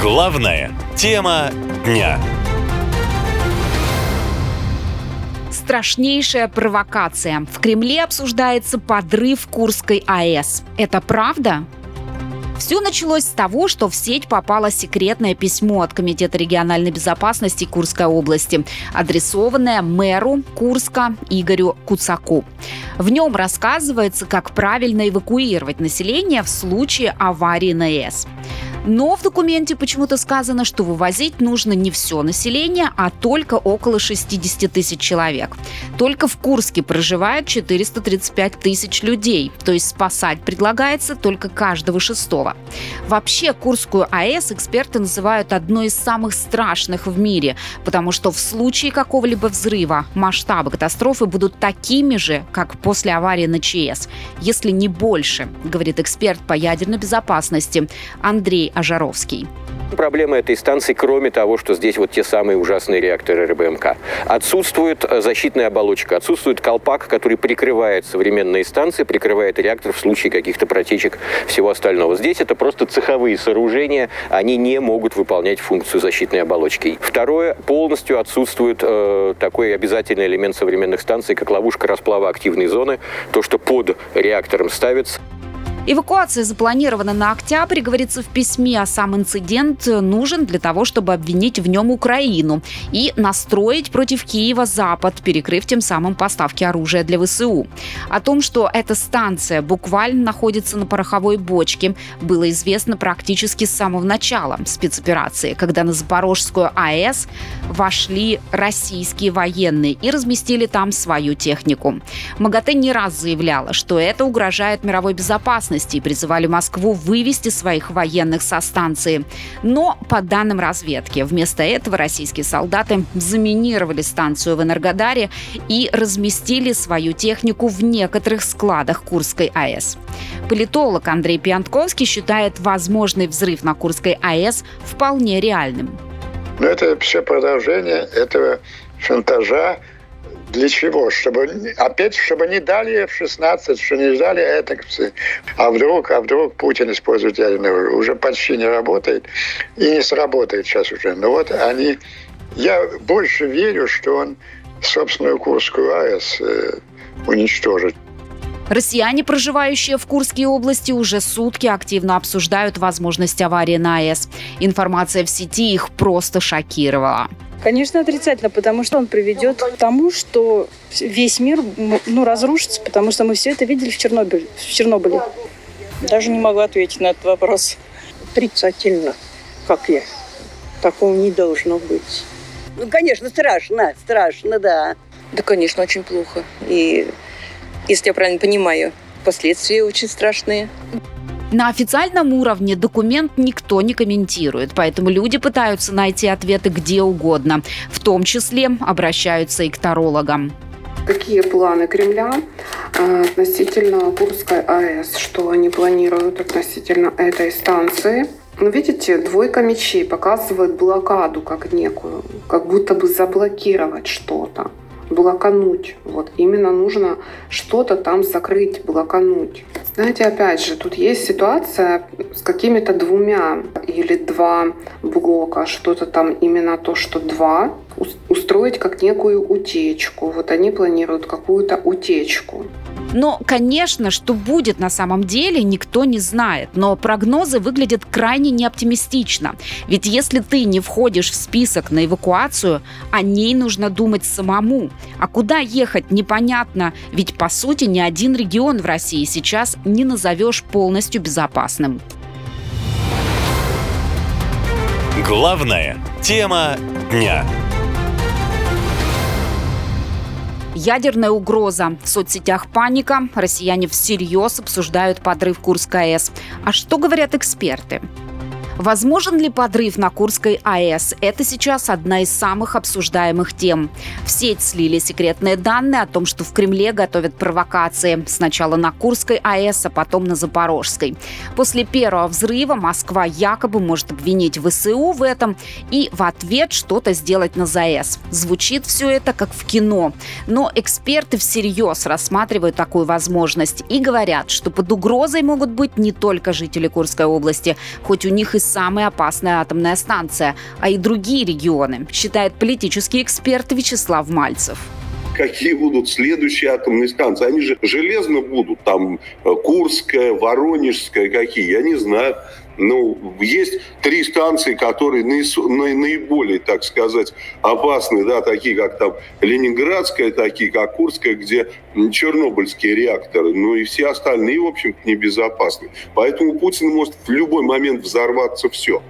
Главная тема дня. Страшнейшая провокация. В Кремле обсуждается подрыв Курской АЭС. Это правда? Все началось с того, что в сеть попало секретное письмо от Комитета региональной безопасности Курской области, адресованное мэру Курска Игорю Куцаку. В нем рассказывается, как правильно эвакуировать население в случае аварии на АЭС. Но в документе почему-то сказано, что вывозить нужно не все население, а только около 60 тысяч человек. Только в Курске проживает 435 тысяч людей, то есть спасать предлагается только каждого шестого. Вообще Курскую АЭС эксперты называют одной из самых страшных в мире, потому что в случае какого-либо взрыва масштабы катастрофы будут такими же, как после аварии на ЧС, если не больше, говорит эксперт по ядерной безопасности Андрей Ажаровский. Проблема этой станции, кроме того, что здесь вот те самые ужасные реакторы РБМК. Отсутствует э, защитная оболочка, отсутствует колпак, который прикрывает современные станции, прикрывает реактор в случае каких-то протечек всего остального. Здесь это просто цеховые сооружения, они не могут выполнять функцию защитной оболочки. Второе, полностью отсутствует э, такой обязательный элемент современных станций, как ловушка расплава активной зоны, то, что под реактором ставится. Эвакуация запланирована на октябрь, говорится в письме, а сам инцидент нужен для того, чтобы обвинить в нем Украину и настроить против Киева Запад, перекрыв тем самым поставки оружия для ВСУ. О том, что эта станция буквально находится на пороховой бочке, было известно практически с самого начала спецоперации, когда на Запорожскую АЭС вошли российские военные и разместили там свою технику. МАГАТЭ не раз заявляла, что это угрожает мировой безопасности безопасности и призывали Москву вывести своих военных со станции. Но, по данным разведки, вместо этого российские солдаты заминировали станцию в Энергодаре и разместили свою технику в некоторых складах Курской АЭС. Политолог Андрей Пьянтковский считает возможный взрыв на Курской АЭС вполне реальным. Но это все продолжение этого шантажа для чего? Чтобы, опять, чтобы не дали F-16, что не дали это. А вдруг, а вдруг Путин использует ядерное оружие? Уже почти не работает и не сработает сейчас уже. Но вот они... Я больше верю, что он собственную Курскую АЭС э, уничтожит. Россияне, проживающие в Курской области, уже сутки активно обсуждают возможность аварии на АЭС. Информация в сети их просто шокировала. Конечно, отрицательно, потому что он приведет к тому, что весь мир ну, разрушится, потому что мы все это видели в Чернобыле. В Чернобыле. Даже не могу ответить на этот вопрос. Отрицательно, как я. Такого не должно быть. Ну, конечно, страшно, страшно, да. Да, конечно, очень плохо. И, если я правильно понимаю, последствия очень страшные. На официальном уровне документ никто не комментирует, поэтому люди пытаются найти ответы где угодно, в том числе обращаются и к тарологам. Какие планы Кремля э, относительно Курской АЭС? Что они планируют относительно этой станции? Ну, видите, двойка мечей показывает блокаду как некую, как будто бы заблокировать что-то блокануть. Вот именно нужно что-то там закрыть, блокануть. Знаете, опять же, тут есть ситуация с какими-то двумя или два блока, что-то там именно то, что два, устроить как некую утечку. Вот они планируют какую-то утечку. Но, конечно, что будет на самом деле, никто не знает. Но прогнозы выглядят крайне неоптимистично. Ведь если ты не входишь в список на эвакуацию, о ней нужно думать самому. А куда ехать, непонятно. Ведь, по сути, ни один регион в России сейчас не назовешь полностью безопасным. Главная тема дня. Ядерная угроза. В соцсетях паника. Россияне всерьез обсуждают подрыв Курской АЭС. А что говорят эксперты? Возможен ли подрыв на Курской АЭС? Это сейчас одна из самых обсуждаемых тем. В сеть слили секретные данные о том, что в Кремле готовят провокации. Сначала на Курской АЭС, а потом на Запорожской. После первого взрыва Москва якобы может обвинить ВСУ в этом и в ответ что-то сделать на ЗАЭС. Звучит все это как в кино. Но эксперты всерьез рассматривают такую возможность и говорят, что под угрозой могут быть не только жители Курской области, хоть у них и самая опасная атомная станция, а и другие регионы, считает политический эксперт Вячеслав Мальцев какие будут следующие атомные станции. Они же железно будут, там э, Курская, Воронежская, какие, я не знаю. Ну, есть три станции, которые наиболее, так сказать, опасны, да, такие как там Ленинградская, такие как Курская, где чернобыльские реакторы, ну и все остальные, в общем-то, небезопасны. Поэтому Путин может в любой момент взорваться все.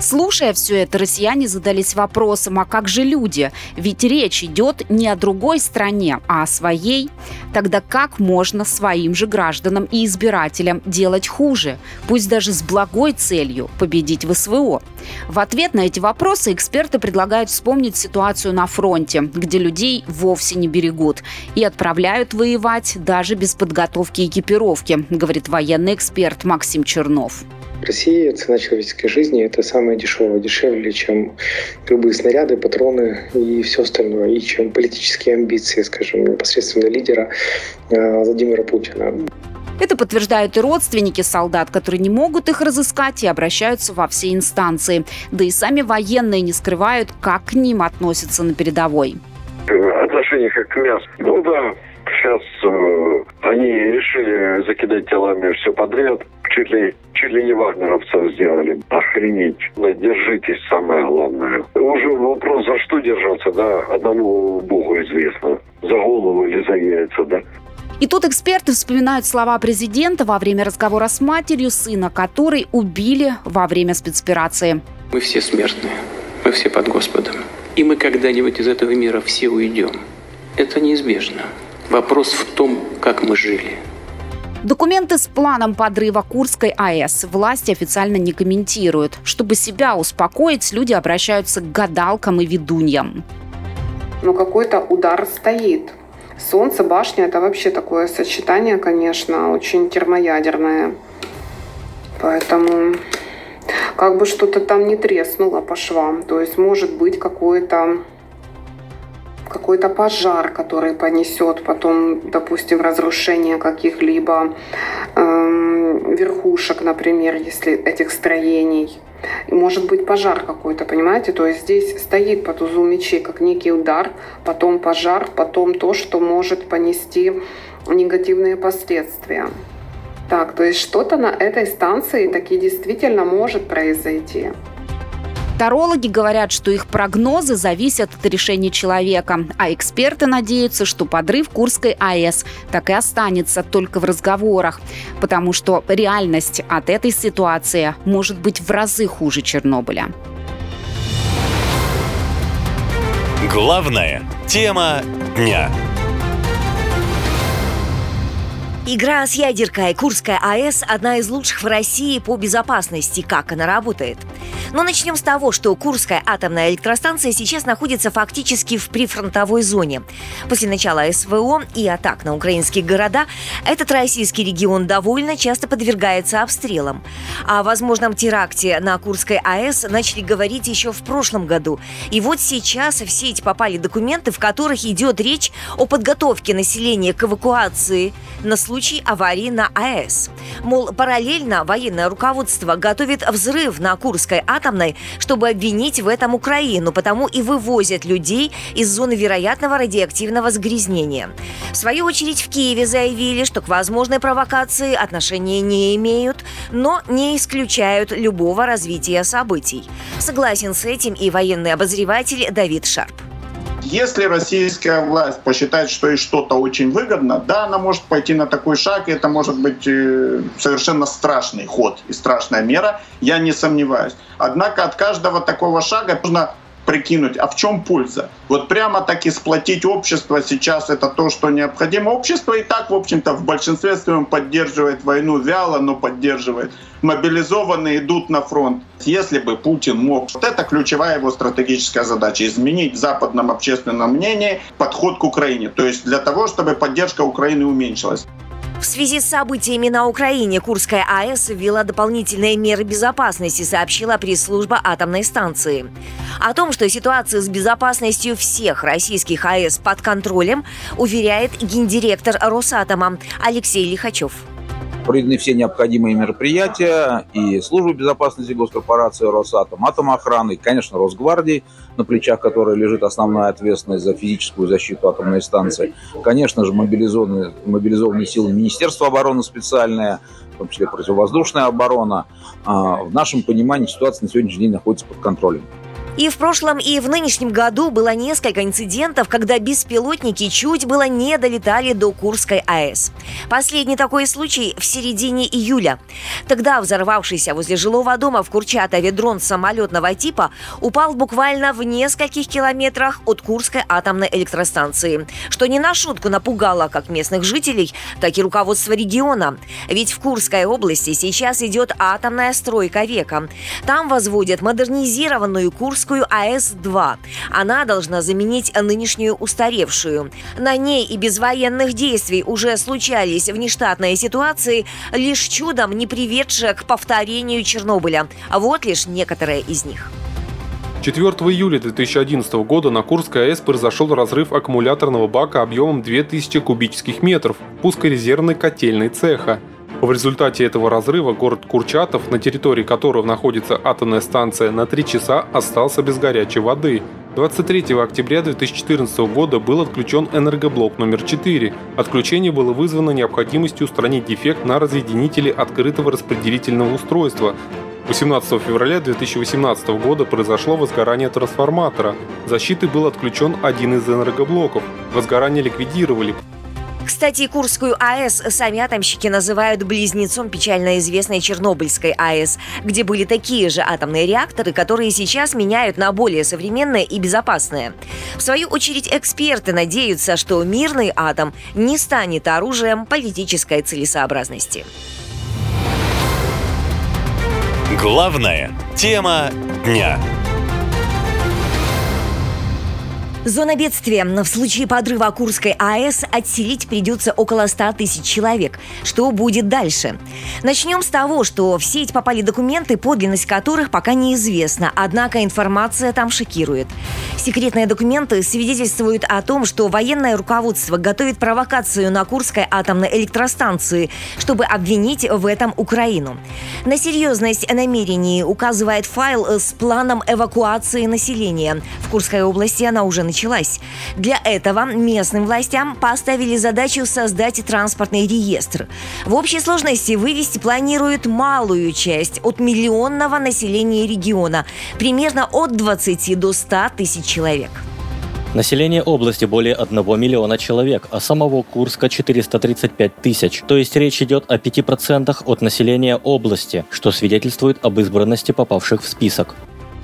Слушая все это, россияне задались вопросом, а как же люди? Ведь речь идет не о другой стране, а о своей. Тогда как можно своим же гражданам и избирателям делать хуже, пусть даже с благой целью победить в СВО? В ответ на эти вопросы эксперты предлагают вспомнить ситуацию на фронте, где людей вовсе не берегут и отправляют воевать даже без подготовки и экипировки, говорит военный эксперт Максим Чернов. В России цена человеческой жизни – это самое дешевое, дешевле, чем любые снаряды, патроны и все остальное, и чем политические амбиции, скажем, непосредственно лидера э, Владимира Путина. Это подтверждают и родственники солдат, которые не могут их разыскать и обращаются во все инстанции. Да и сами военные не скрывают, как к ним относятся на передовой. Отношение как к мясу. Ну да, сейчас э, они решили закидать телами все подряд чуть ли, чуть ли не вагнеровцев сделали. Охренеть. Держитесь, самое главное. Уже вопрос, за что держаться, да, одному Богу известно. За голову или за яйца, да. И тут эксперты вспоминают слова президента во время разговора с матерью сына, который убили во время спецоперации. Мы все смертные, мы все под Господом. И мы когда-нибудь из этого мира все уйдем. Это неизбежно. Вопрос в том, как мы жили – Документы с планом подрыва Курской АЭС власти официально не комментируют. Чтобы себя успокоить, люди обращаются к гадалкам и ведуньям. Но какой-то удар стоит. Солнце, башня – это вообще такое сочетание, конечно, очень термоядерное. Поэтому как бы что-то там не треснуло по швам. То есть может быть какое-то какой-то пожар, который понесет потом, допустим, разрушение каких-либо э, верхушек, например, если этих строений. Может быть пожар какой-то, понимаете? То есть здесь стоит по тузу мечей как некий удар, потом пожар, потом то, что может понести негативные последствия. Так, то есть что-то на этой станции таки действительно может произойти. Тарологи говорят, что их прогнозы зависят от решения человека, а эксперты надеются, что подрыв Курской АЭС так и останется только в разговорах, потому что реальность от этой ситуации может быть в разы хуже Чернобыля. Главная тема дня. Игра с ядеркой Курская АЭС – одна из лучших в России по безопасности. Как она работает? Но начнем с того, что Курская атомная электростанция сейчас находится фактически в прифронтовой зоне. После начала СВО и атак на украинские города этот российский регион довольно часто подвергается обстрелам. О возможном теракте на Курской АЭС начали говорить еще в прошлом году. И вот сейчас в сеть попали документы, в которых идет речь о подготовке населения к эвакуации на случай аварии на АЭС. Мол, параллельно военное руководство готовит взрыв на Курской атомной, чтобы обвинить в этом Украину, потому и вывозят людей из зоны вероятного радиоактивного загрязнения. В свою очередь в Киеве заявили, что к возможной провокации отношения не имеют, но не исключают любого развития событий. Согласен с этим и военный обозреватель Давид Шарп. Если российская власть посчитает, что ей что-то очень выгодно, да, она может пойти на такой шаг, и это может быть э, совершенно страшный ход и страшная мера, я не сомневаюсь. Однако от каждого такого шага нужно прикинуть, а в чем польза? Вот прямо таки сплотить общество сейчас это то, что необходимо. Общество и так, в общем-то, в большинстве своем поддерживает войну вяло, но поддерживает. Мобилизованные идут на фронт. Если бы Путин мог, вот это ключевая его стратегическая задача, изменить в западном общественном мнении подход к Украине. То есть для того, чтобы поддержка Украины уменьшилась. В связи с событиями на Украине Курская АЭС ввела дополнительные меры безопасности, сообщила пресс-служба атомной станции. О том, что ситуация с безопасностью всех российских АЭС под контролем, уверяет гендиректор Росатома Алексей Лихачев. Проведены все необходимые мероприятия и службы безопасности госкорпорации Росатом, атомоохраны, конечно, Росгвардии, на плечах которой лежит основная ответственность за физическую защиту атомной станции. Конечно же, мобилизованные, мобилизованные силы Министерства обороны специальные, в том числе противовоздушная оборона. А, в нашем понимании ситуация на сегодняшний день находится под контролем. И в прошлом, и в нынешнем году было несколько инцидентов, когда беспилотники чуть было не долетали до Курской АЭС. Последний такой случай в середине июля. Тогда взорвавшийся возле жилого дома в Курчатове дрон самолетного типа упал буквально в нескольких километрах от Курской атомной электростанции, что не на шутку напугало как местных жителей, так и руководство региона. Ведь в Курской области сейчас идет атомная стройка века. Там возводят модернизированную Курскую Курскую АЭС-2. Она должна заменить нынешнюю устаревшую. На ней и без военных действий уже случались внештатные ситуации, лишь чудом не приведшие к повторению Чернобыля. Вот лишь некоторые из них. 4 июля 2011 года на Курской АЭС произошел разрыв аккумуляторного бака объемом 2000 кубических метров пускорезервной котельной цеха. В результате этого разрыва город Курчатов, на территории которого находится атомная станция, на три часа остался без горячей воды. 23 октября 2014 года был отключен энергоблок номер 4. Отключение было вызвано необходимостью устранить дефект на разъединителе открытого распределительного устройства. 18 февраля 2018 года произошло возгорание трансформатора. Защиты был отключен один из энергоблоков. Возгорание ликвидировали. Кстати, Курскую АЭС сами атомщики называют близнецом печально известной Чернобыльской АЭС, где были такие же атомные реакторы, которые сейчас меняют на более современные и безопасные. В свою очередь, эксперты надеются, что мирный атом не станет оружием политической целесообразности. Главная тема дня. Зона бедствия. В случае подрыва Курской АЭС отселить придется около 100 тысяч человек. Что будет дальше? Начнем с того, что в сеть попали документы, подлинность которых пока неизвестна, однако информация там шокирует. Секретные документы свидетельствуют о том, что военное руководство готовит провокацию на Курской атомной электростанции, чтобы обвинить в этом Украину. На серьезность намерений указывает файл с планом эвакуации населения. В Курской области она уже началась. Для этого местным властям поставили задачу создать транспортный реестр. В общей сложности вывести планируют малую часть от миллионного населения региона, примерно от 20 до 100 тысяч человек. Население области более 1 миллиона человек, а самого Курска 435 тысяч. То есть речь идет о 5% от населения области, что свидетельствует об избранности попавших в список.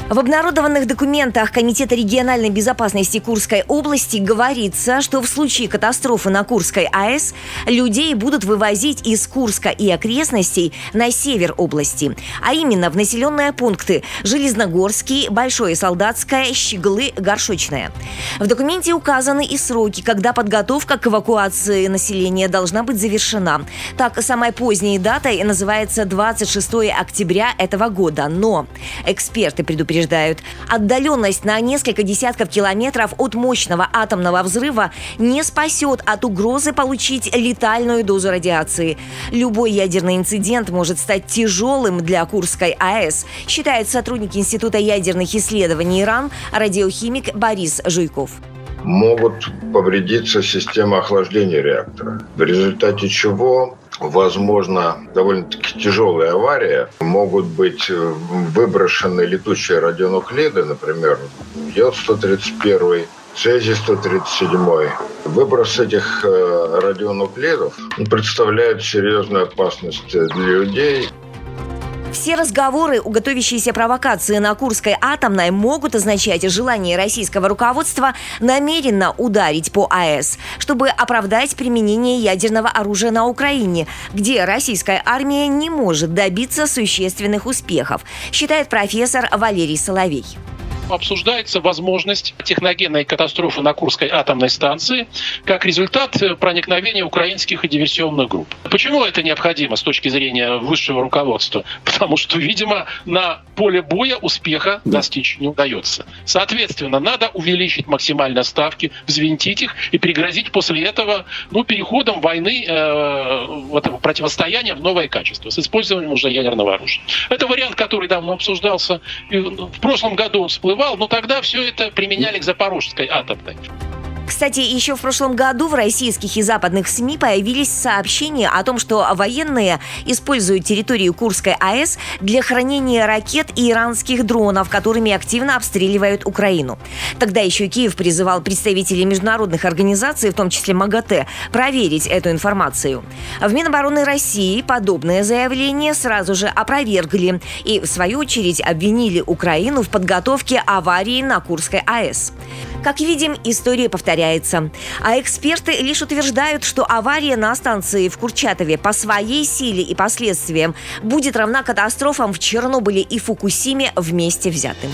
В обнародованных документах Комитета региональной безопасности Курской области говорится, что в случае катастрофы на Курской АЭС людей будут вывозить из Курска и окрестностей на север области, а именно в населенные пункты Железногорский, Большое Солдатское, Щеглы, Горшочное. В документе указаны и сроки, когда подготовка к эвакуации населения должна быть завершена. Так, самой поздней датой называется 26 октября этого года, но эксперты предупреждают, предупреждают. Отдаленность на несколько десятков километров от мощного атомного взрыва не спасет от угрозы получить летальную дозу радиации. Любой ядерный инцидент может стать тяжелым для Курской АЭС, считает сотрудник Института ядерных исследований Иран, радиохимик Борис Жуйков могут повредиться система охлаждения реактора, в результате чего возможно довольно-таки тяжелая авария. Могут быть э, выброшены летучие радионуклиды, например, Йод-131, Цезий-137. Выброс этих э, радионуклидов представляет серьезную опасность для людей. Все разговоры о готовящейся провокации на Курской атомной могут означать желание российского руководства намеренно ударить по АЭС, чтобы оправдать применение ядерного оружия на Украине, где российская армия не может добиться существенных успехов, считает профессор Валерий Соловей. Обсуждается возможность техногенной катастрофы на Курской атомной станции как результат проникновения украинских и диверсионных групп. Почему это необходимо с точки зрения высшего руководства? Потому что, видимо, на поле боя успеха достичь не удается. Соответственно, надо увеличить максимально ставки, взвинтить их и пригрозить после этого ну, переходом войны, э, вот противостояния в новое качество с использованием уже ядерного оружия. Это вариант, который давно обсуждался. И в прошлом году он всплывал, но тогда все это применяли к Запорожской атомной. Кстати, еще в прошлом году в российских и западных СМИ появились сообщения о том, что военные используют территорию Курской АЭС для хранения ракет и иранских дронов, которыми активно обстреливают Украину. Тогда еще Киев призывал представителей международных организаций, в том числе МАГАТЭ, проверить эту информацию. В Минобороны России подобное заявление сразу же опровергли и, в свою очередь, обвинили Украину в подготовке аварии на Курской АЭС. Как видим, история повторяется. А эксперты лишь утверждают, что авария на станции в Курчатове по своей силе и последствиям будет равна катастрофам в Чернобыле и Фукусиме вместе взятым.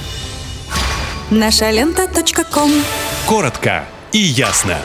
Наша лента. Коротко и ясно.